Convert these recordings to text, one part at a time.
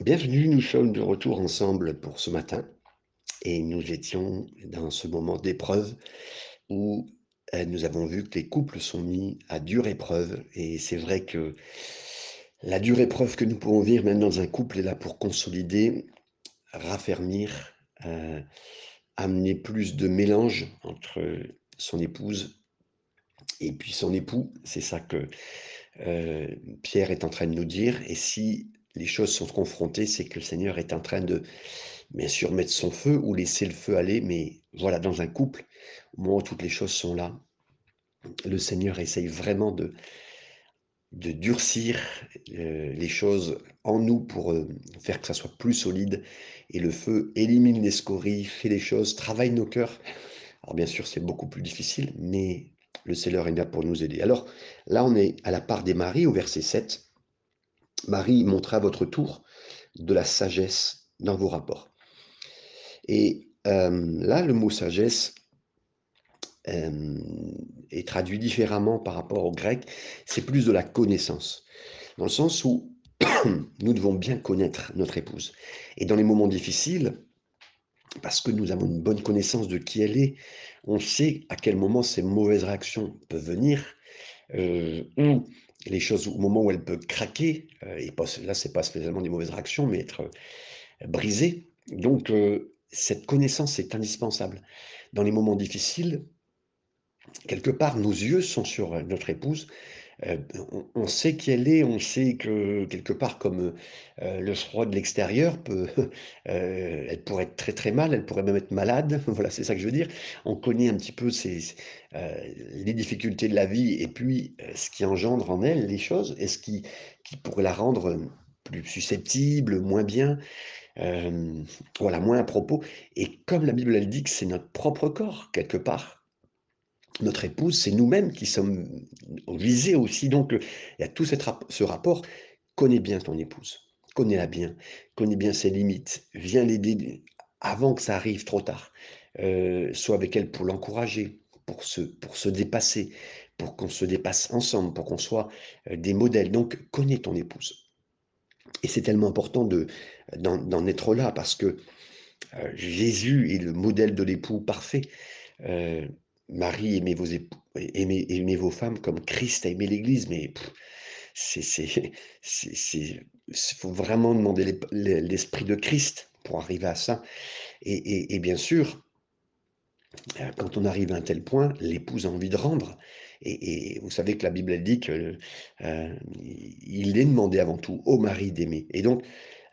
Bienvenue, nous sommes de retour ensemble pour ce matin et nous étions dans ce moment d'épreuve où euh, nous avons vu que les couples sont mis à dure épreuve et c'est vrai que la dure épreuve que nous pouvons vivre même dans un couple est là pour consolider, raffermir, euh, amener plus de mélange entre son épouse et puis son époux. C'est ça que euh, Pierre est en train de nous dire et si les choses sont confrontées, c'est que le Seigneur est en train de, bien sûr, mettre son feu ou laisser le feu aller, mais voilà, dans un couple, au moment où toutes les choses sont là, le Seigneur essaye vraiment de, de durcir euh, les choses en nous pour euh, faire que ça soit plus solide. Et le feu élimine les scories, fait les choses, travaille nos cœurs. Alors bien sûr, c'est beaucoup plus difficile, mais le Seigneur est là pour nous aider. Alors là, on est à la part des maris au verset 7. Marie montra à votre tour de la sagesse dans vos rapports. Et euh, là, le mot sagesse euh, est traduit différemment par rapport au grec. C'est plus de la connaissance, dans le sens où nous devons bien connaître notre épouse. Et dans les moments difficiles, parce que nous avons une bonne connaissance de qui elle est, on sait à quel moment ces mauvaises réactions peuvent venir, euh, les choses au moment où elle peut craquer, euh, et là c'est pas spécialement des mauvaises réactions, mais être euh, brisée. Donc euh, cette connaissance est indispensable. Dans les moments difficiles, quelque part, nos yeux sont sur notre épouse euh, on, sait qui elle est, on sait que quelque part, comme euh, le froid de l'extérieur peut, euh, elle pourrait être très très mal, elle pourrait même être malade. Voilà, c'est ça que je veux dire. On connaît un petit peu les difficultés de la vie et puis ce qui engendre en elle les choses et ce qui, qui pourrait la rendre plus susceptible, moins bien. voilà, moins à propos. Et comme la Bible elle dit que c'est notre propre corps, quelque part, notre épouse, c'est nous-mêmes qui sommes visés aussi. Donc, il y a tout ce rapport. Connais bien ton épouse, connais-la bien, connais bien ses limites, viens l'aider avant que ça arrive trop tard. Euh, sois avec elle pour l'encourager, pour se, pour se dépasser, pour qu'on se dépasse ensemble, pour qu'on soit euh, des modèles. Donc, connais ton épouse. Et c'est tellement important de, d'en, être là parce que euh, Jésus est le modèle de l'époux parfait. Marie, aimez vos, aimez, vos femmes comme Christ a aimé l'Église, mais c'est, faut vraiment demander l'esprit de Christ pour arriver à ça. Et, bien sûr, euh, quand on arrive à un tel point, l'épouse a envie de rendre. Et, vous savez que la Bible dit qu'il euh, est demandé avant tout au mari d'aimer. Et donc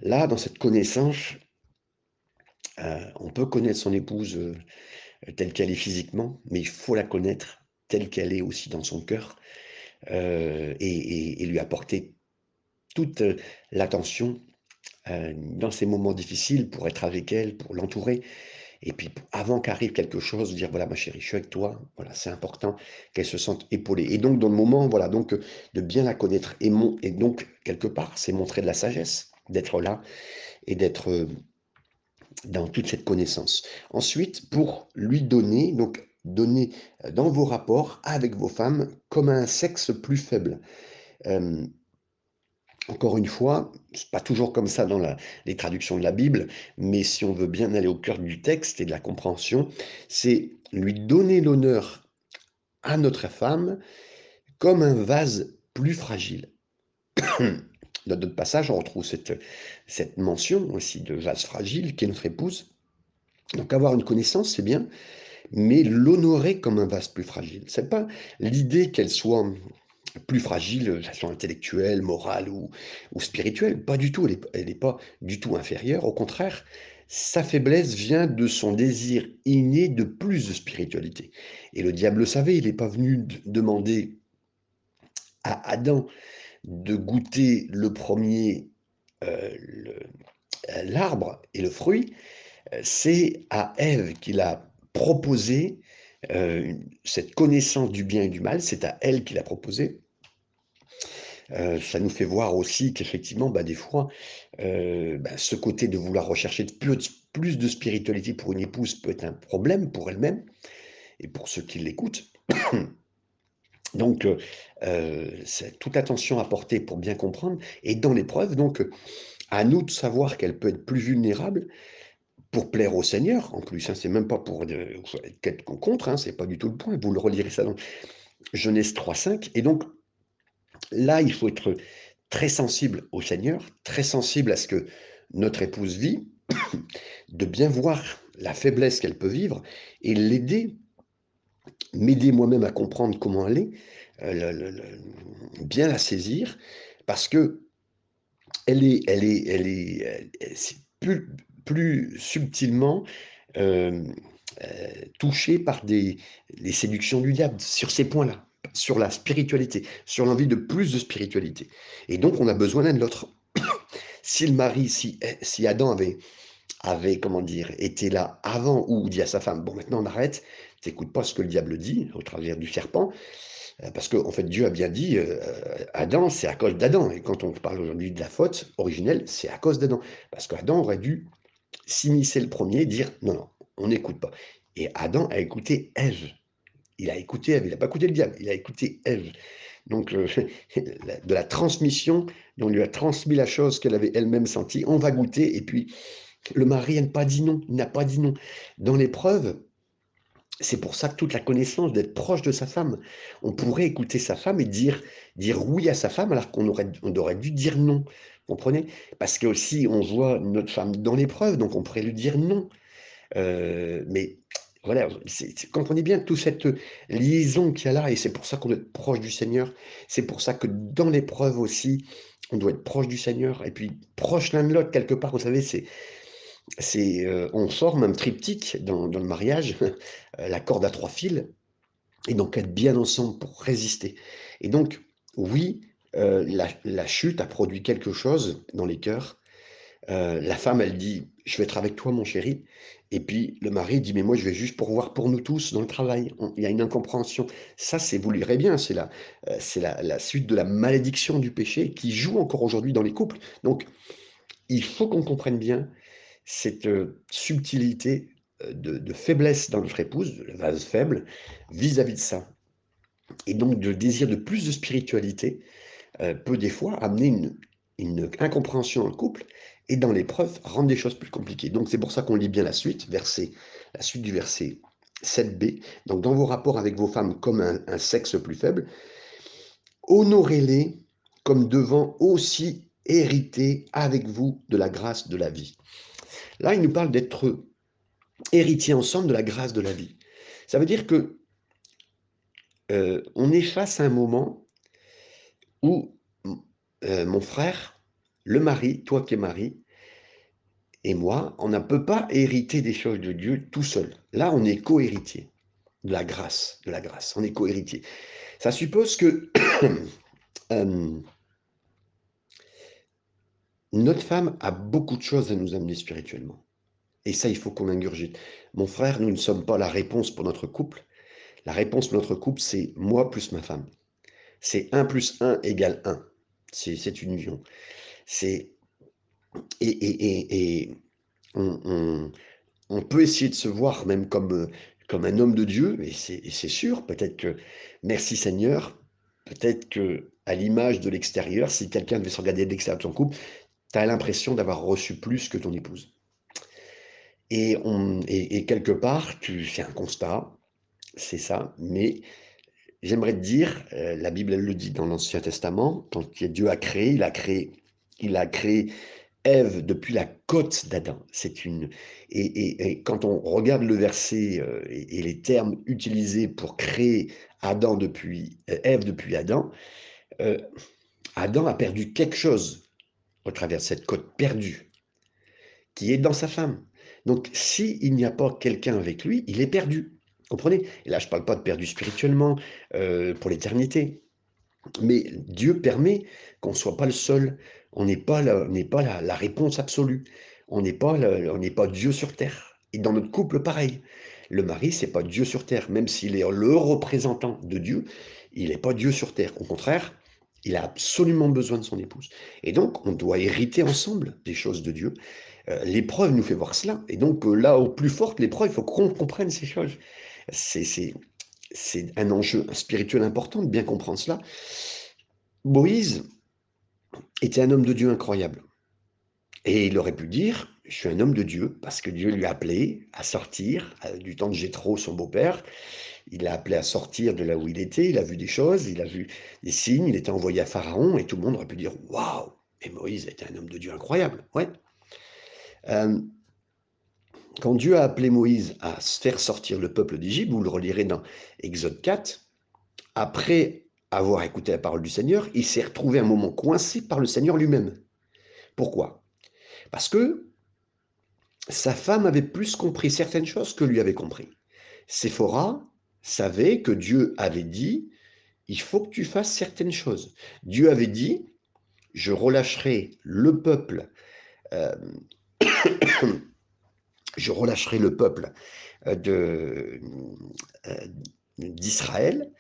là, dans cette connaissance, euh, on peut connaître son épouse telle qu'elle est physiquement, mais il faut la connaître telle qu'elle est aussi dans son cœur euh, et, lui apporter toute euh, l'attention euh, dans ces moments difficiles pour être avec elle, pour l'entourer. Et puis avant qu'arrive quelque chose, dire voilà ma chérie, je suis avec toi. Voilà, c'est important qu'elle se sente épaulée. Et donc dans le moment, voilà, donc de bien la connaître et, et donc quelque part, c'est montrer de la sagesse, d'être là et d'être dans toute cette connaissance. Ensuite, pour lui donner, donc donner euh, dans vos rapports avec vos femmes comme un sexe plus faible. Euh, encore une fois, c'est pas toujours comme ça dans les traductions de la Bible, mais si on veut bien aller au cœur du texte et de la compréhension, c'est lui donner l'honneur à notre femme comme un vase plus fragile. Dans d'autres passages, on retrouve cette, mention aussi de vase fragile qui est notre épouse. Donc avoir une connaissance, c'est bien, mais l'honorer comme un vase plus fragile. C'est pas l'idée qu'elle soit plus fragile, intellectuelle, morale ou, ou spirituelle. Pas du tout, elle n'est pas du tout inférieure. Au contraire, sa faiblesse vient de son désir inné de plus de spiritualité. Et le diable le savait, il n'est pas venu demander à Adam de goûter le premier euh, euh, l'arbre et le fruit, euh, c'est à Ève qu'il a proposé cette connaissance du bien et du mal, c'est à elle qu'il a proposé. ça nous fait voir aussi qu'effectivement, bah, des fois, bah, ce côté de vouloir rechercher plus, plus de spiritualité pour une épouse peut être un problème pour elle-même et pour ceux qui l'écoutent. Donc, euh, c'est toute attention à porter pour bien comprendre. Et dans l'épreuve, donc, à nous de savoir qu'elle peut être plus vulnérable pour plaire au Seigneur, en plus, hein, c'est même pas pour être contre, hein, c'est pas du tout le point, vous le relirez ça dans Genèse 3.5, et donc là, il faut être très sensible au Seigneur, très sensible à ce que notre épouse vit, de bien voir la faiblesse qu'elle peut vivre et l'aider, m'aider moi-même à comprendre comment elle est, euh, bien la saisir, parce que elle est, elle est, elle est, plus, plus subtilement euh, euh, touchée par des, les séductions du diable sur ces points-là, sur la spiritualité, sur l'envie de plus de spiritualité. Et donc, on a besoin l'un de l'autre. si le mari, si, si Adam avait, avait, comment dire, été là avant ou dit à sa femme, bon, maintenant on arrête, t'écoutes pas ce que le diable dit au travers du serpent, euh, parce qu'en en fait, Dieu a bien dit, Adam, c'est à cause d'Adam. Et quand on parle aujourd'hui de la faute originelle, c'est à cause d'Adam. Parce qu'Adam aurait dû s'immiscer le premier, dire non, non, on n'écoute pas. Et Adam a écouté Ève. Il a écouté Ève, il n'a pas écouté le diable, il a écouté Ève. Donc, euh, de la transmission, on lui a transmis la chose qu'elle avait elle-même sentie, on va goûter, et puis le mari n'a pas dit non, il n'a pas dit non. Dans l'épreuve, c'est pour ça que toute la connaissance d'être proche de sa femme, on pourrait écouter sa femme et dire, dire oui à sa femme alors qu'on aurait, on aurait dû dire non. Comprenez? Parce que aussi, on voit notre femme dans l'épreuve, donc on pourrait lui dire non. Euh, mais voilà, comprenez bien toute cette liaison qu'il y a là, et c'est pour ça qu'on doit être proche du Seigneur. C'est pour ça que dans l'épreuve aussi, on doit être proche du Seigneur, et puis proche l'un de l'autre, quelque part, vous savez, c'est. c'est euh, on forme un triptyque dans, dans le mariage, la corde à trois fils, et donc être bien ensemble pour résister. Et donc, oui, euh, la, chute a produit quelque chose dans les cœurs. Euh, la femme, elle dit, je vais être avec toi, mon chéri. Et puis le mari dit, mais moi, je vais juste pour voir pour nous tous dans le travail. il y a une incompréhension. Ça, c'est, vous lirez bien, c'est la, euh, c'est la, suite de la malédiction du péché qui joue encore aujourd'hui dans les couples. Donc, il faut qu'on comprenne bien cette subtilité de, faiblesse dans notre épouse, la vase faible, vis-à-vis -vis de ça. Et donc, de désir de plus de spiritualité, euh, peut des fois amener une, incompréhension dans le couple et dans l'épreuve rendre des choses plus compliquées. Donc c'est pour ça qu'on lit bien la suite, verset, la suite du verset 7b. Donc dans vos rapports avec vos femmes comme un, sexe plus faible, honorez-les comme devant aussi hériter avec vous de la grâce de la vie. Là, il nous parle d'être héritiers ensemble de la grâce de la vie. Ça veut dire que euh, on est un moment où euh, mon frère, le mari, toi qui es mari, et moi, on ne peut pas hériter des choses de Dieu tout seul. Là, on est co-héritier de la grâce, de la grâce. On est co-héritier. Ça suppose que euh, notre femme a beaucoup de choses à nous amener spirituellement. Et ça, il faut qu'on ingurgite. Mon frère, nous ne sommes pas la réponse pour notre couple. La réponse pour notre couple, c'est moi plus ma femme c'est 1 plus 1 égale 1. C'est une union. C'est et, et, et, on, peut essayer de se voir même comme, comme un homme de Dieu, et c'est sûr, peut-être que, merci Seigneur, peut-être que à l'image de l'extérieur, si quelqu'un devait se regarder de l'extérieur de son couple, tu as l'impression d'avoir reçu plus que ton épouse. Et, quelque part, tu fais un constat, c'est ça, mais J'aimerais te dire, euh, la Bible le dit dans l'Ancien Testament, quand Dieu a créé, il a créé, il Ève depuis la côte d'Adam. C'est une et, quand on regarde le verset euh, et, les termes utilisés pour créer Adam depuis euh, Ève depuis Adam, Adam a perdu quelque chose au travers de cette côte perdue qui est dans sa femme. Donc, s'il n'y a pas quelqu'un avec lui, il est perdu. Comprenez? Et là, je ne parle pas de perdu spirituellement euh, pour l'éternité. Mais Dieu permet qu'on ne soit pas le seul. On n'est pas, la, pas la, réponse absolue. On n'est pas, pas Dieu sur terre. Et dans notre couple, pareil. Le mari, c'est pas Dieu sur terre. Même s'il est le représentant de Dieu, il n'est pas Dieu sur terre. Au contraire, il a absolument besoin de son épouse. Et donc, on doit hériter ensemble des choses de Dieu. Euh, l'épreuve nous fait voir cela. Et donc, euh, là, au plus fort, l'épreuve, il faut qu'on comprenne ces choses c'est un enjeu spirituel important de bien comprendre cela. Moïse était un homme de Dieu incroyable. Et il aurait pu dire, je suis un homme de Dieu, parce que Dieu lui a appelé à sortir du temps de Jétro, son beau-père. Il l'a appelé à sortir de là où il était, il a vu des choses, il a vu des signes, il était envoyé à Pharaon, et tout le monde aurait pu dire, waouh, et Moïse était un homme de Dieu incroyable. Ouais. Euh, quand Dieu a appelé Moïse à faire sortir le peuple d'Égypte, vous le relirez dans Exode 4, après avoir écouté la parole du Seigneur, il s'est retrouvé un moment coincé par le Seigneur lui-même. Pourquoi? Parce que sa femme avait plus compris certaines choses que lui avait compris. Séphora savait que Dieu avait dit, il faut que tu fasses certaines choses. Dieu avait dit, je relâcherai le peuple, euh, je relâcherai le peuple euh, euh, d'Israël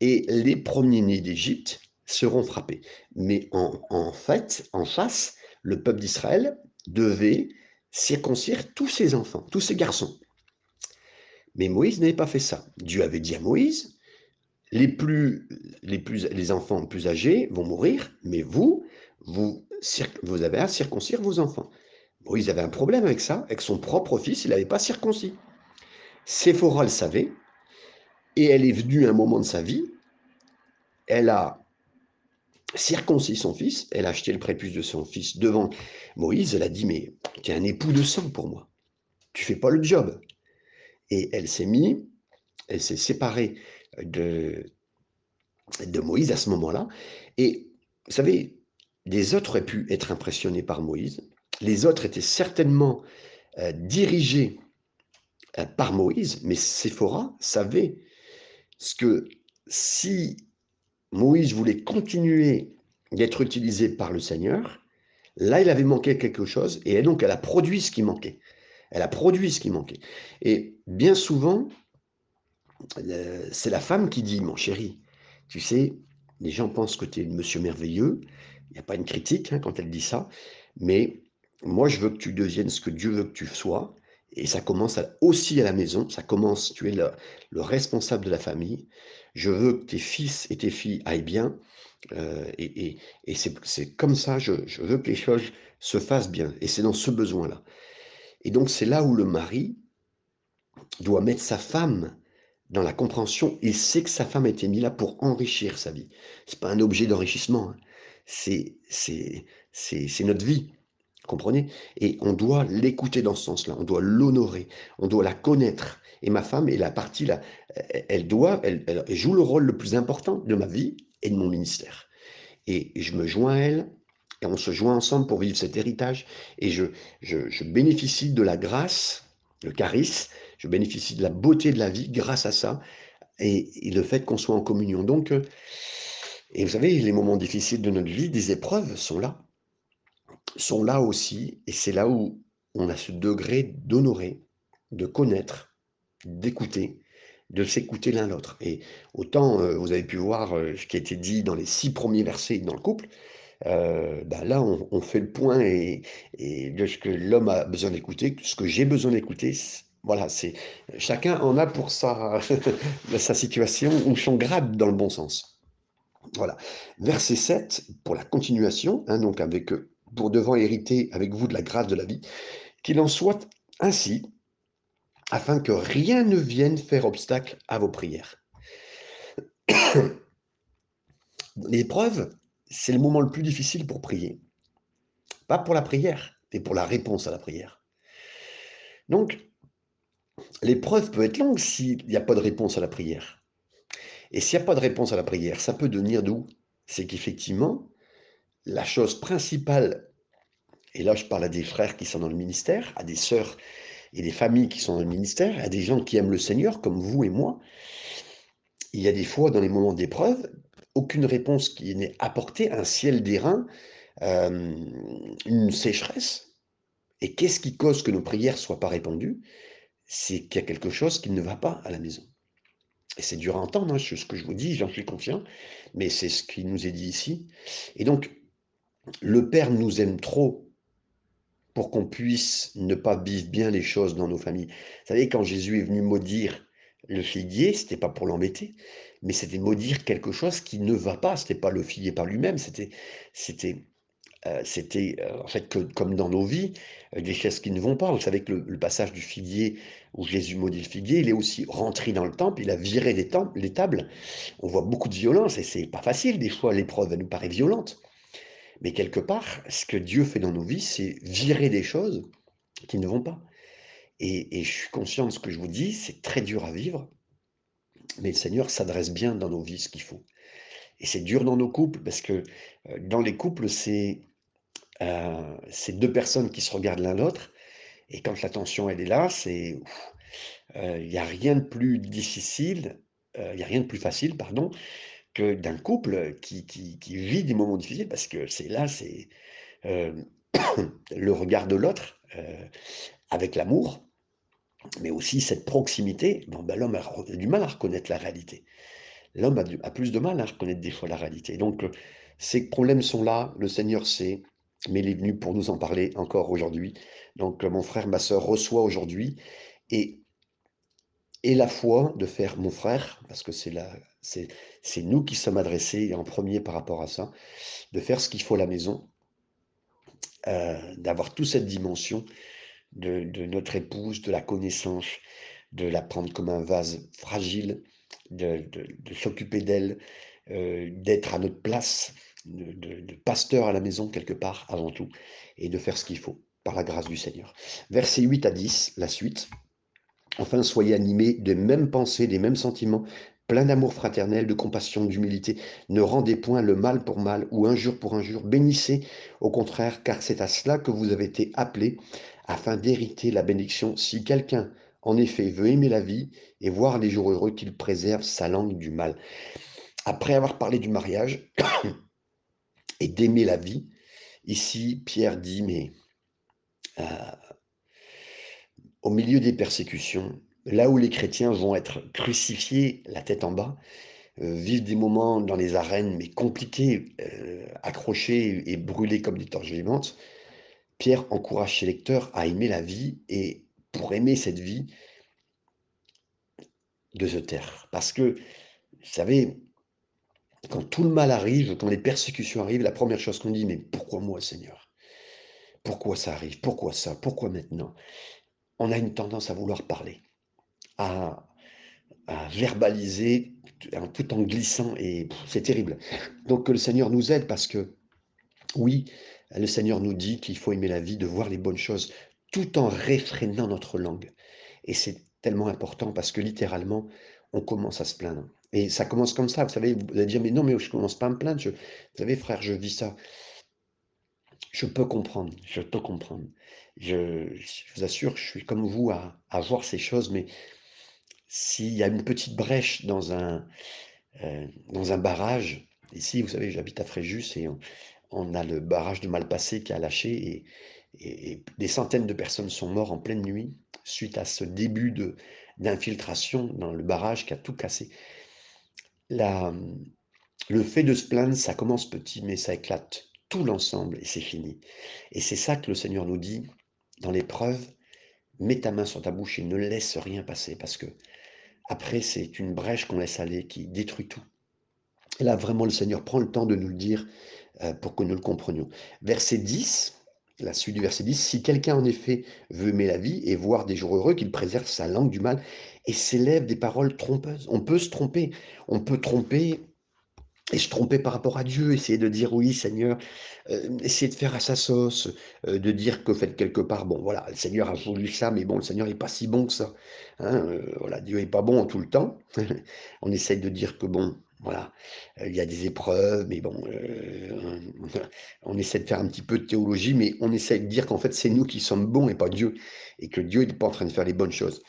et les premiers-nés d'Égypte seront frappés. Mais en, en, fait, en face, le peuple d'Israël devait circoncire tous ses enfants, tous ses garçons. Mais Moïse n'avait pas fait ça. Dieu avait dit à Moïse, les, plus, les, plus, les enfants plus âgés vont mourir, mais vous, vous, vous avez à circoncire vos enfants. Moïse avait un problème avec ça, avec son propre fils, il n'avait pas circoncis. Séphora le savait, et elle est venue à un moment de sa vie, elle a circoncis son fils, elle a acheté le prépuce de son fils devant Moïse, elle a dit, mais tu es un époux de sang pour moi, tu fais pas le job. Et elle s'est mise, elle s'est séparée de, de Moïse à ce moment-là. Et vous savez, les autres auraient pu être impressionnés par Moïse, les autres étaient certainement euh, dirigés euh, par Moïse, mais Séphora savait ce que si Moïse voulait continuer d'être utilisé par le Seigneur, là, il avait manqué quelque chose, et donc elle a produit ce qui manquait. Elle a produit ce qui manquait. Et bien souvent, c'est la femme qui dit, mon chéri, tu sais, les gens pensent que tu es monsieur merveilleux, il n'y a pas une critique hein, quand elle dit ça, mais moi, je veux que tu deviennes ce que Dieu veut que tu sois, et ça commence aussi à la maison, ça commence, tu es le, responsable de la famille. Je veux que tes fils et tes filles aillent bien. Euh, et, c'est comme ça, je, veux que les choses se fassent bien. Et c'est dans ce besoin-là. Et donc c'est là où le mari doit mettre sa femme dans la compréhension. Il sait que sa femme a été mise là pour enrichir sa vie. C'est pas un objet d'enrichissement. Hein. C'est notre vie. Comprenez? Et on doit l'écouter dans ce sens-là, on doit l'honorer, on doit la connaître. Et ma femme est la partie là, elle doit, elle, joue le rôle le plus important de ma vie et de mon ministère. Et je me joins à elle, et on se joint ensemble pour vivre cet héritage. Et je, je, bénéficie de la grâce, le charisme, je bénéficie de la beauté de la vie grâce à ça, et, et le fait qu'on soit en communion. Donc, euh, et vous savez, les moments difficiles de notre vie, des épreuves sont là sont là aussi, et c'est là où on a ce degré d'honorer, de connaître, d'écouter, de s'écouter l'un l'autre. Et autant euh, vous avez pu voir euh, ce qui a été dit dans les six premiers versets dans le couple, euh, bah là on, fait le point et, de ce que l'homme a besoin d'écouter, ce que j'ai besoin d'écouter. Voilà, c'est chacun en a pour sa, sa situation ou son grade dans le bon sens. Voilà. Verset 7, pour la continuation, hein, donc avec pour devant hériter avec vous de la grâce de la vie, qu'il en soit ainsi, afin que rien ne vienne faire obstacle à vos prières. L'épreuve, c'est le moment le plus difficile pour prier. Pas pour la prière, mais pour la réponse à la prière. Donc, l'épreuve peut être longue s'il n'y a pas de réponse à la prière. Et s'il n'y a pas de réponse à la prière, ça peut devenir d'où C'est qu'effectivement, la chose principale, et là je parle à des frères qui sont dans le ministère, à des sœurs et des familles qui sont dans le ministère, à des gens qui aiment le Seigneur, comme vous et moi, il y a des fois dans les moments d'épreuve, aucune réponse qui n'est apportée, un ciel d'airain, euh, une sécheresse. Et qu'est-ce qui cause que nos prières ne soient pas répondues? C'est qu'il y a quelque chose qui ne va pas à la maison. Et c'est dur à entendre, hein, ce que je vous dis, j'en suis confiant, mais c'est ce qui nous est dit ici. Et donc, le Père nous aime trop pour qu'on puisse ne pas vivre bien les choses dans nos familles. Vous savez, quand Jésus est venu maudire le figuier, c'était pas pour l'embêter, mais c'était maudire quelque chose qui ne va pas. C'était pas le figuier par lui-même, c'était, c'était euh, c'était euh, en fait comme dans nos vies, euh, des choses qui ne vont pas. Vous savez que le, passage du figuier où Jésus maudit le figuier, il est aussi rentré dans le temple, il a viré les, les tables. On voit beaucoup de violence et c'est pas facile des fois. L'épreuve, elle nous paraît violente. Mais quelque part, ce que Dieu fait dans nos vies, c'est virer des choses qui ne vont pas. Et, je suis conscient de ce que je vous dis, c'est très dur à vivre, mais le Seigneur s'adresse bien dans nos vies ce qu'il faut. Et c'est dur dans nos couples, parce que dans les couples, c'est euh, deux personnes qui se regardent l'un l'autre. Et quand la tension, elle est là, c'est euh, il n'y a rien de plus difficile, euh, il n'y a rien de plus facile, pardon, que d'un couple qui, vit des moments difficiles, parce que c'est là, c'est le regard de l'autre, avec l'amour, mais aussi cette proximité. Bon, ben, L'homme a du mal à reconnaître la réalité. L'homme a, plus de mal à reconnaître des fois la réalité. Donc, ces problèmes sont là, le Seigneur sait, mais il est venu pour nous en parler encore aujourd'hui. Donc mon frère, ma soeur reçoit aujourd'hui et, et la foi de faire mon frère, parce que c'est là, c'est, nous qui sommes adressés en premier par rapport à ça, de faire ce qu'il faut à la maison, euh, d'avoir toute cette dimension de, notre épouse, de la connaissance, de la prendre comme un vase fragile, de, de s'occuper d'elle, euh, d'être à notre place, de, pasteur à la maison quelque part avant tout, et de faire ce qu'il faut, par la grâce du Seigneur. Versets 8 à 10, la suite. Enfin, soyez animés des mêmes pensées, des mêmes sentiments, plein d'amour fraternel, de compassion, d'humilité. Ne rendez point le mal pour mal ou injure pour injure. Bénissez au contraire, car c'est à cela que vous avez été appelés, afin d'hériter la bénédiction. Si quelqu'un, en effet, veut aimer la vie et voir les jours heureux, qu'il préserve sa langue du mal. Après avoir parlé du mariage, et d'aimer la vie. Ici, Pierre dit, mais euh, au milieu des persécutions, là où les chrétiens vont être crucifiés la tête en bas, euh, vivre des moments dans les arènes, mais compliqués, euh, accrochés et brûlés comme des torches vivantes, Pierre encourage ses lecteurs à aimer la vie et pour aimer cette vie, de se taire. Parce que, vous savez, quand tout le mal arrive, quand les persécutions arrivent, la première chose qu'on dit, mais pourquoi moi, Seigneur? Pourquoi ça arrive? Pourquoi ça? Pourquoi maintenant? On a une tendance à vouloir parler, à, verbaliser tout en glissant, et c'est terrible. Donc que le Seigneur nous aide parce que, oui, le Seigneur nous dit qu'il faut aimer la vie, de voir les bonnes choses, tout en réfrénant notre langue. Et c'est tellement important parce que littéralement, on commence à se plaindre. Et ça commence comme ça, vous savez, vous allez dire, mais non, mais je ne commence pas à me plaindre. vous savez, frère, je vis ça. Je peux comprendre, je peux comprendre. Je, vous assure, je suis comme vous à, voir ces choses, mais s'il y a une petite brèche dans un, euh, dans un barrage, ici, vous savez, j'habite à Fréjus et on, a le barrage de Malpassé qui a lâché et, des centaines de personnes sont mortes en pleine nuit suite à ce début d'infiltration dans le barrage qui a tout cassé. Le fait de se plaindre, ça commence petit, mais ça éclate tout l'ensemble et c'est fini. Et c'est ça que le Seigneur nous dit dans l'épreuve, mets ta main sur ta bouche et ne laisse rien passer parce que après c'est une brèche qu'on laisse aller qui détruit tout. Et là vraiment le Seigneur prend le temps de nous le dire euh, pour que nous le comprenions. Verset 10, la suite du verset 10, si quelqu'un en effet veut aimer la vie et voir des jours heureux, qu'il préserve sa langue du mal et s'élève des paroles trompeuses. On peut se tromper, on peut tromper et se tromper par rapport à Dieu, essayer de dire oui Seigneur, euh, essayer de faire à sa sauce, euh, de dire que fait quelque part, bon voilà, le Seigneur a voulu ça, mais bon, le Seigneur n'est pas si bon que ça. Hein, euh, voilà, Dieu n'est pas bon tout le temps. on essaye de dire que bon, voilà, il y a des épreuves, mais bon, on essaie de faire un petit peu de théologie, mais on essaie de dire qu'en fait, c'est nous qui sommes bons et pas Dieu, et que Dieu n'est pas en train de faire les bonnes choses.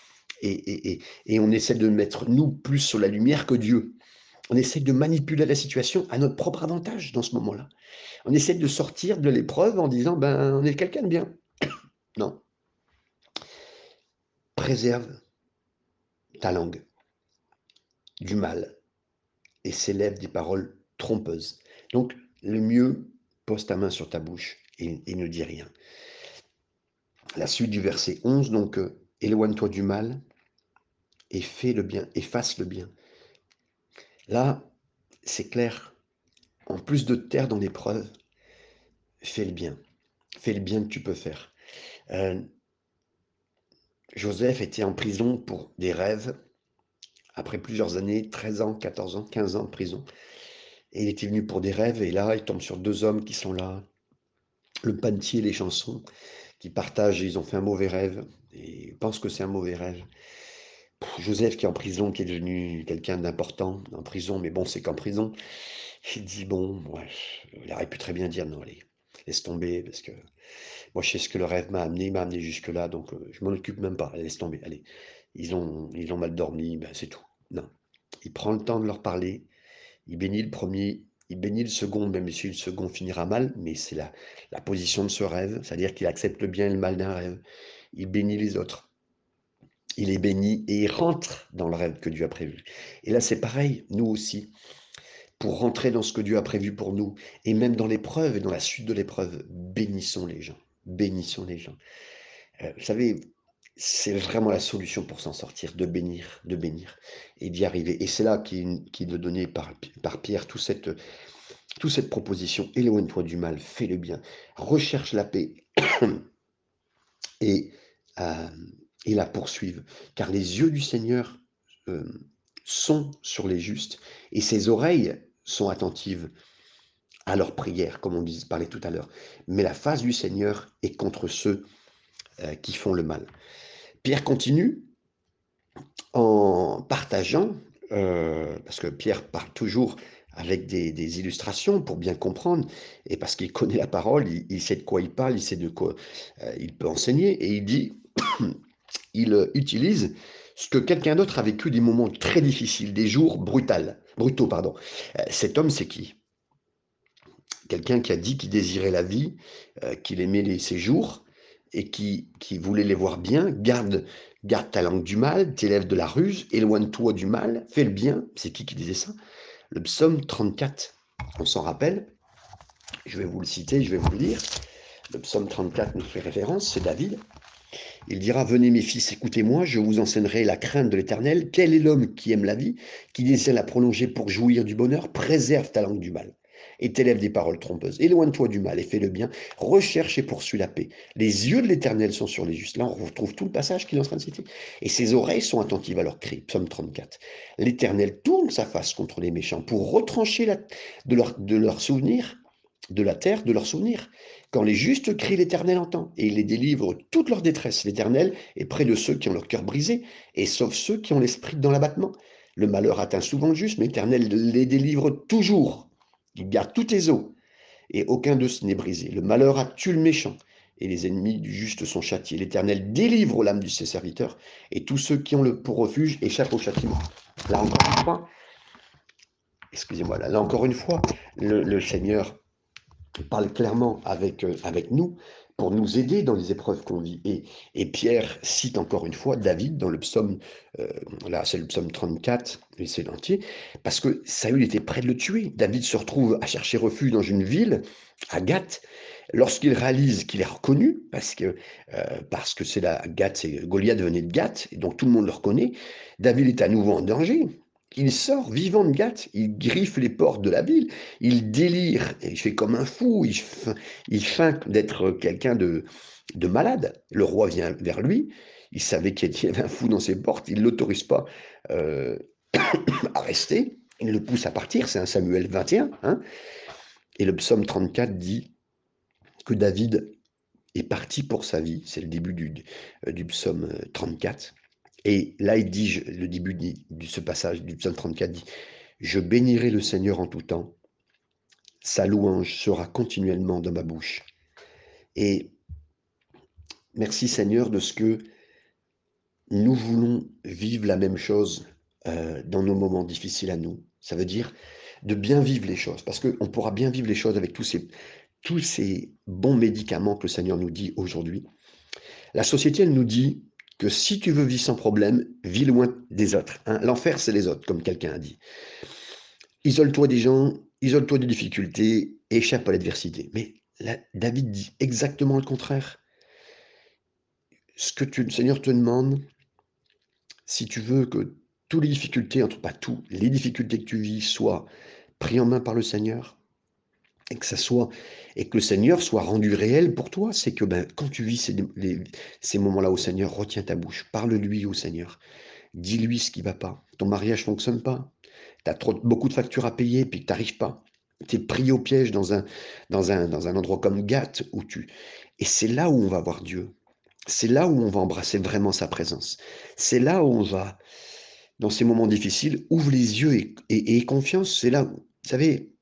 Et, et, on essaie de mettre nous plus sur la lumière que Dieu. On essaie de manipuler la situation à notre propre avantage dans ce moment-là. On essaie de sortir de l'épreuve en disant, ben, on est quelqu'un de bien. non. Préserve ta langue du mal et s'élève des paroles trompeuses. Donc, le mieux, pose ta main sur ta bouche et, ne dis rien. La suite du verset 11, donc, euh, éloigne-toi du mal et fais le bien, efface le bien. Là, c'est clair, en plus de terre dans l'épreuve, fais le bien. Fais le bien que tu peux faire. Euh, Joseph était en prison pour des rêves, après plusieurs années, 13 ans, 14 ans, 15 ans de prison. Et il était venu pour des rêves, et là, il tombe sur deux hommes qui sont là, le pantier et les chansons, qui partagent, ils ont fait un mauvais rêve, et ils pensent que c'est un mauvais rêve. Joseph qui est en prison, qui est devenu quelqu'un d'important en prison, mais bon, c'est qu'en prison, il dit, bon, ouais, il aurait pu très bien dire, non, allez, laisse tomber, parce que moi, je sais ce que le rêve m'a amené, il m'a amené jusque-là, donc euh, je m'en occupe même pas, laisse tomber, allez. Ils ont, ils ont mal dormi, ben, c'est tout. Non. Il prend le temps de leur parler, il bénit le premier, il bénit le second, même si le second finira mal, mais c'est la, la position de ce rêve, c'est-à-dire qu'il accepte le bien et le mal d'un rêve. Il bénit les autres il est béni et il rentre dans le rêve que Dieu a prévu. Et là, c'est pareil, nous aussi, pour rentrer dans ce que Dieu a prévu pour nous, et même dans l'épreuve et dans la suite de l'épreuve, bénissons les gens, bénissons les gens. Euh, vous savez, c'est vraiment la solution pour s'en sortir, de bénir, de bénir, et d'y arriver. Et c'est là qu'il qu est donné par, Pierre toute cette, toute cette proposition, éloigne-toi du mal, fais le bien, recherche la paix, et... Euh, et la poursuivent. Car les yeux du Seigneur euh, sont sur les justes et ses oreilles sont attentives à leurs prières, comme on parlait tout à l'heure. Mais la face du Seigneur est contre ceux euh, qui font le mal. Pierre continue en partageant, euh, parce que Pierre parle toujours avec des, illustrations pour bien comprendre, et parce qu'il connaît la parole, il, sait de quoi il parle, il sait de quoi il peut enseigner, et il dit il euh, utilise ce que quelqu'un d'autre a vécu des moments très difficiles, des jours brutaux. brutaux pardon. Euh, cet homme, c'est qui? Quelqu'un qui a dit qu'il désirait la vie, euh, qu'il aimait les, ses jours et qui, qui voulait les voir bien. Garde, garde ta langue du mal, t'élève de la ruse, éloigne-toi du mal, fais le bien. C'est qui qui disait ça? Le psaume 34. On s'en rappelle Je vais vous le citer, je vais vous le lire. Le psaume 34 nous fait référence, c'est David. Il dira, venez mes fils, écoutez-moi, je vous enseignerai la crainte de l'Éternel. Quel est l'homme qui aime la vie, qui désire la prolonger pour jouir du bonheur Préserve ta langue du mal et t'élève des paroles trompeuses. Éloigne-toi du mal et fais le bien. Recherche et poursuis la paix. Les yeux de l'Éternel sont sur les justes. Là, on retrouve tout le passage qu'il est en train de citer. Et ses oreilles sont attentives à leurs cris. Psaume 34. L'Éternel tourne sa face contre les méchants pour retrancher de leur souvenirs de la terre de leurs souvenirs. Quand les justes crient, l'Éternel entend, et il les délivre toute leur détresse. L'Éternel est près de ceux qui ont leur cœur brisé, et sauve ceux qui ont l'esprit dans l'abattement. Le malheur atteint souvent le juste, mais l'Éternel les délivre toujours. Il garde tous tes eaux, et aucun d'eux n'est brisé. Le malheur a tué le méchant, et les ennemis du juste sont châtiés. L'Éternel délivre l'âme de ses serviteurs, et tous ceux qui ont le pour refuge échappent au châtiment. Là encore une fois, excusez-moi, là, encore une fois, le Seigneur parle clairement avec, euh, avec nous pour nous aider dans les épreuves qu'on vit. Et, Pierre cite encore une fois David dans le psaume, euh, là c'est le psaume 34, et c'est l'entier, parce que Saül était prêt de le tuer. David se retrouve à chercher refuge dans une ville, à Gath, lorsqu'il réalise qu'il est reconnu, parce que euh, c'est la Gath, Goliath venait de Gath, et donc tout le monde le reconnaît, David est à nouveau en danger. Il sort vivant de Gath, il griffe les portes de la ville, il délire, il fait comme un fou, il, feint d'être quelqu'un de, de malade. Le roi vient vers lui, il savait qu'il y avait un fou dans ses portes, il ne l'autorise pas euh, à rester, il le pousse à partir, c'est un Samuel 21. Hein. et le psaume 34 dit que David est parti pour sa vie, c'est le début du, du psaume 34. Et là, il dit, le début de ce passage du psaume 34 dit, Je bénirai le Seigneur en tout temps, sa louange sera continuellement dans ma bouche. Et merci Seigneur de ce que nous voulons vivre la même chose euh, dans nos moments difficiles à nous. Ça veut dire de bien vivre les choses, parce qu'on pourra bien vivre les choses avec tous ces, tous ces bons médicaments que le Seigneur nous dit aujourd'hui. La société, elle nous dit, que si tu veux vivre sans problème, vis loin des autres. Hein. L'enfer, c'est les autres, comme quelqu'un a dit. Isole-toi des gens, isole-toi des difficultés, échappe à l'adversité. Mais David dit exactement le contraire. Ce que tu, le Seigneur te demande, si tu veux que toutes les difficultés, entre pas tout, les difficultés que tu vis soient prises en main par le Seigneur, et que ça soit et que le Seigneur soit rendu réel pour toi, c'est que ben, quand tu vis ces, moments-là au Seigneur, retiens ta bouche, parle-lui au Seigneur, dis-lui ce qui va pas. Ton mariage fonctionne pas, tu as trop, beaucoup de factures à payer puis tu n'arrives pas. Tu es pris au piège dans un, dans, un, dans un endroit comme Gath où tu et c'est là où on va voir Dieu. C'est là où on va embrasser vraiment sa présence. C'est là où on va, dans ces moments difficiles, ouvre les yeux et, et, confiance. C'est là, où, vous savez,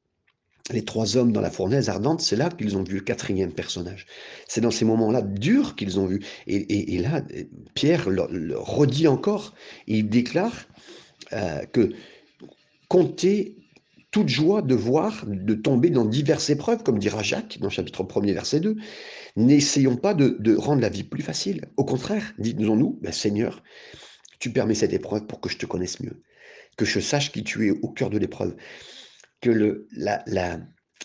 les trois hommes dans la fournaise ardente, c'est là qu'ils ont vu le quatrième personnage. C'est dans ces moments-là durs qu'ils ont vu. Et, là, Pierre le, redit encore, il déclare euh, que comptez toute joie de voir, de tomber dans diverses épreuves, comme dira Jacques dans le chapitre 1er, verset 2. N'essayons pas de, rendre la vie plus facile. Au contraire, disons-nous, ben Seigneur, tu permets cette épreuve pour que je te connaisse mieux, que je sache qui tu es au cœur de l'épreuve, que le, la, la,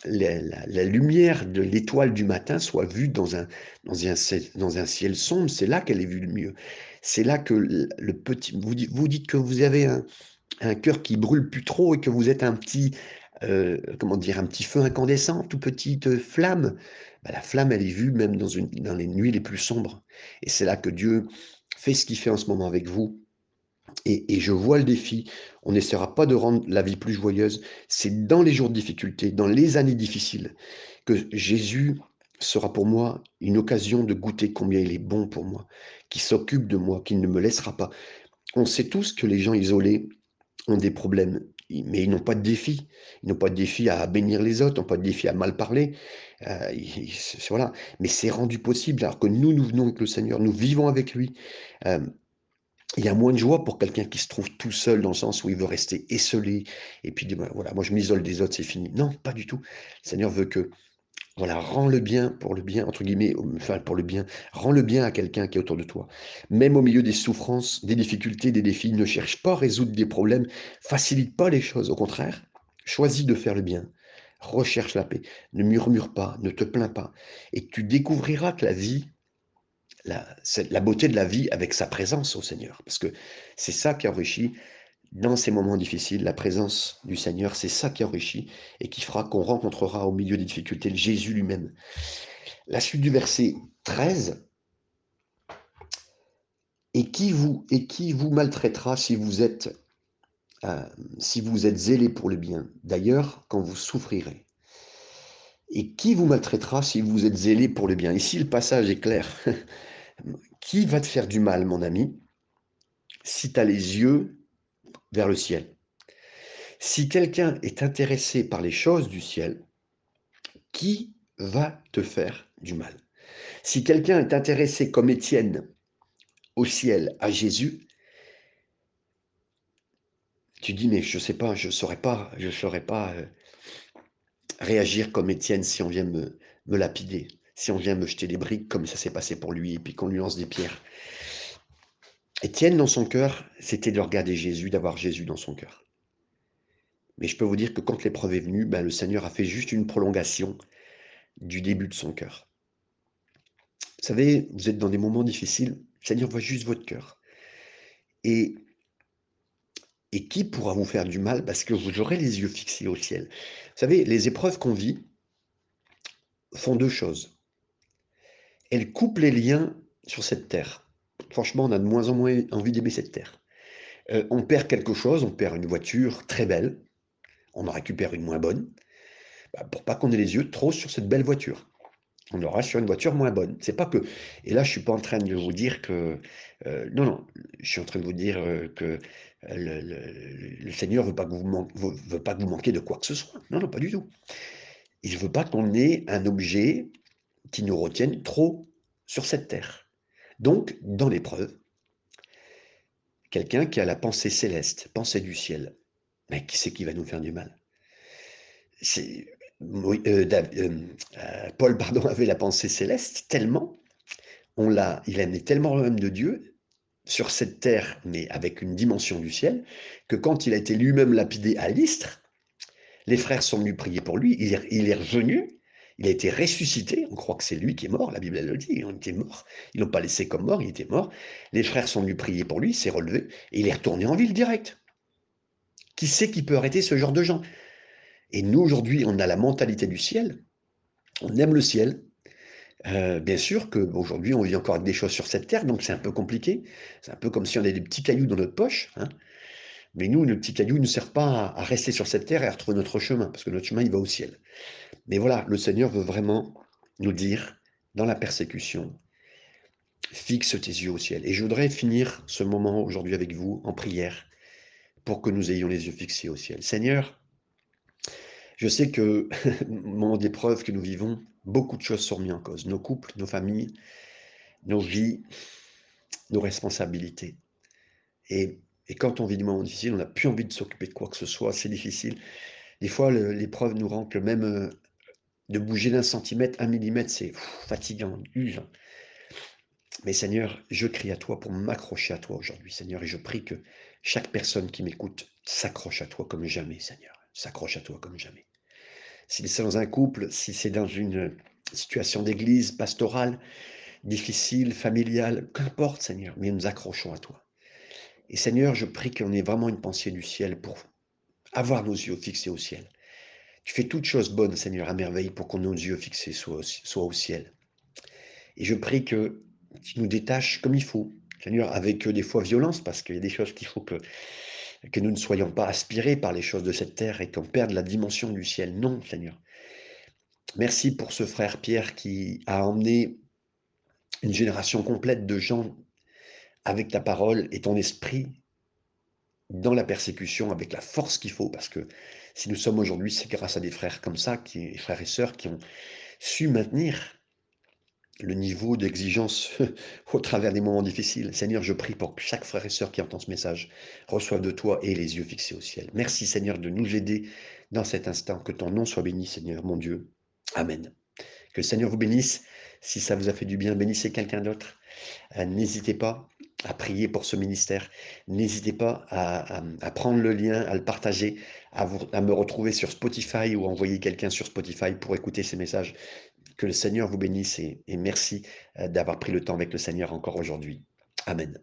la, lumière de l'étoile du matin soit vue dans un, dans un, ciel sombre, c'est là qu'elle est vue le mieux. C'est là que le, petit... Vous, vous dites que vous avez un, un cœur qui brûle plus trop et que vous êtes un petit, euh, comment dire, un petit feu incandescent, tout petite flamme, bah, la flamme, elle est vue même dans, une, dans les nuits les plus sombres. Et c'est là que Dieu fait ce qu'il fait en ce moment avec vous. Et, je vois le défi. On n'essaiera pas de rendre la vie plus joyeuse. C'est dans les jours de difficulté, dans les années difficiles, que Jésus sera pour moi une occasion de goûter combien il est bon pour moi, qui s'occupe de moi, qui ne me laissera pas. On sait tous que les gens isolés, ont des problèmes, mais ils n'ont pas de défi. Ils n'ont pas de défi à bénir les autres, n'ont pas de défi à mal parler. Euh, voilà. Mais c'est rendu possible alors que nous, nous venons avec le Seigneur, nous vivons avec lui. Euh, il y a moins de joie pour quelqu'un qui se trouve tout seul dans le sens où il veut rester esselé et puis voilà, moi je m'isole des autres, c'est fini. Non, pas du tout. Le Seigneur veut que voilà, rends le bien pour le bien, entre guillemets, enfin pour le bien, rends le bien à quelqu'un qui est autour de toi. Même au milieu des souffrances, des difficultés, des défis, ne cherche pas à résoudre des problèmes, facilite pas les choses, au contraire, choisis de faire le bien, recherche la paix, ne murmure pas, ne te plains pas, et tu découvriras que la vie, la, beauté de la vie avec sa présence au Seigneur, parce que c'est ça qui enrichit dans ces moments difficiles, la présence du Seigneur, c'est ça qui enrichit et qui fera qu'on rencontrera au milieu des difficultés le Jésus lui-même. La suite du verset 13. Et qui vous, et qui vous maltraitera si vous êtes euh, si vous êtes zélé pour le bien, d'ailleurs quand vous souffrirez. Et qui vous maltraitera si vous êtes zélé pour le bien? Ici, le passage est clair. qui va te faire du mal, mon ami, si tu as les yeux vers le ciel? Si quelqu'un est intéressé par les choses du ciel, qui va te faire du mal? Si quelqu'un est intéressé comme Étienne au ciel, à Jésus, tu dis mais je sais pas, je saurais pas, je saurais pas euh, réagir comme Étienne si on vient me lapider, si on vient me jeter des briques comme ça s'est passé pour lui et puis qu'on lui lance des pierres. Étienne, dans son cœur, c'était de regarder Jésus, d'avoir Jésus dans son cœur. Mais je peux vous dire que quand l'épreuve est venue, ben, le Seigneur a fait juste une prolongation du début de son cœur. Vous savez, vous êtes dans des moments difficiles, le Seigneur voit juste votre cœur. Et, et qui pourra vous faire du mal parce que vous aurez les yeux fixés au ciel? Vous savez, les épreuves qu'on vit font deux choses. Elles coupent les liens sur cette terre franchement, on a de moins en moins envie d'aimer cette terre. Euh, on perd quelque chose, on perd une voiture très belle, on en récupère une moins bonne, bah, pour pas qu'on ait les yeux trop sur cette belle voiture. On aura sur une voiture moins bonne. C'est pas que. Et là, je suis pas en train de vous dire que. Euh, non, non. Je suis en train de vous dire euh, que le, Seigneur veut pas veut pas que vous manquiez de quoi que ce soit. Non, non, pas du tout. Il veut pas qu'on ait un objet qui nous retienne trop sur cette terre. Donc, dans l'épreuve, quelqu'un qui a la pensée céleste, pensée du ciel, mais qui c'est qui va nous faire du mal C'est euh, euh, euh, Paul pardon, avait la pensée céleste tellement, on l'a, il aimait tellement le de Dieu sur cette terre, mais avec une dimension du ciel, que quand il a été lui-même lapidé à l'Istre, les frères sont venus prier pour lui, il il est revenu il a été ressuscité, on croit que c'est lui qui est mort, la Bible le dit, il était mort. Ils l'ont pas laissé comme mort, il était mort. Les frères sont venus prier pour lui, il s'est relevé, et il est retourné en ville direct. Qui sait qui peut arrêter ce genre de gens? Et nous, aujourd'hui, on a la mentalité du ciel. On aime le ciel. Euh, bien sûr qu'aujourd'hui, on vit encore avec des choses sur cette terre, donc c'est un peu compliqué. C'est un peu comme si on avait des petits cailloux dans notre poche. Hein. Mais nous, nos petits cailloux ne servent pas à, rester sur cette terre et à retrouver notre chemin, parce que notre chemin, il va au ciel. Mais voilà, le Seigneur veut vraiment nous dire, dans la persécution, fixe tes yeux au ciel. Et je voudrais finir ce moment aujourd'hui avec vous en prière pour que nous ayons les yeux fixés au ciel. Seigneur, je sais que, au moment d'épreuve que nous vivons, beaucoup de choses sont mises en cause. Nos couples, nos familles, nos vies, nos responsabilités. Et, quand on vit des moments difficiles, on n'a plus envie de s'occuper de quoi que ce soit, c'est difficile. Des fois, l'épreuve nous rend que même euh, de bouger d'un centimètre, un millimètre, c'est fatigant, usant. Mais Seigneur, je crie à toi pour m'accrocher à toi aujourd'hui, Seigneur, et je prie que chaque personne qui m'écoute s'accroche à toi comme jamais, Seigneur, s'accroche à toi comme jamais. Si c'est dans un couple, si c'est dans une situation d'église pastorale, difficile, familiale, qu'importe, Seigneur, mais nous accrochons à toi. Et Seigneur, je prie qu'on ait vraiment une pensée du ciel pour avoir nos yeux fixés au ciel. Tu fais toutes choses bonnes, Seigneur, à merveille, pour que nos yeux fixés soient, soient au ciel. Et je prie que tu nous détaches comme il faut, Seigneur, avec des fois violence, parce qu'il y a des choses qu'il faut que, que nous ne soyons pas aspirés par les choses de cette terre et qu'on perde la dimension du ciel. Non, Seigneur. Merci pour ce frère Pierre qui a emmené une génération complète de gens avec ta parole et ton esprit dans la persécution avec la force qu'il faut, parce que si nous sommes aujourd'hui, c'est grâce à des frères comme ça, qui, frères et sœurs qui ont su maintenir le niveau d'exigence au travers des moments difficiles. Seigneur, je prie pour que chaque frère et sœur qui entend ce message reçoive de toi et les yeux fixés au ciel. Merci Seigneur de nous aider dans cet instant. Que ton nom soit béni, Seigneur, mon Dieu. Amen. Que le Seigneur vous bénisse. Si ça vous a fait du bien, bénissez quelqu'un d'autre. Euh, n'hésitez pas à prier pour ce ministère. N'hésitez pas à, prendre le lien, à le partager, à, me retrouver sur Spotify ou envoyer quelqu'un sur Spotify pour écouter ces messages. Que le Seigneur vous bénisse et, merci euh, d'avoir pris le temps avec le Seigneur encore aujourd'hui. Amen.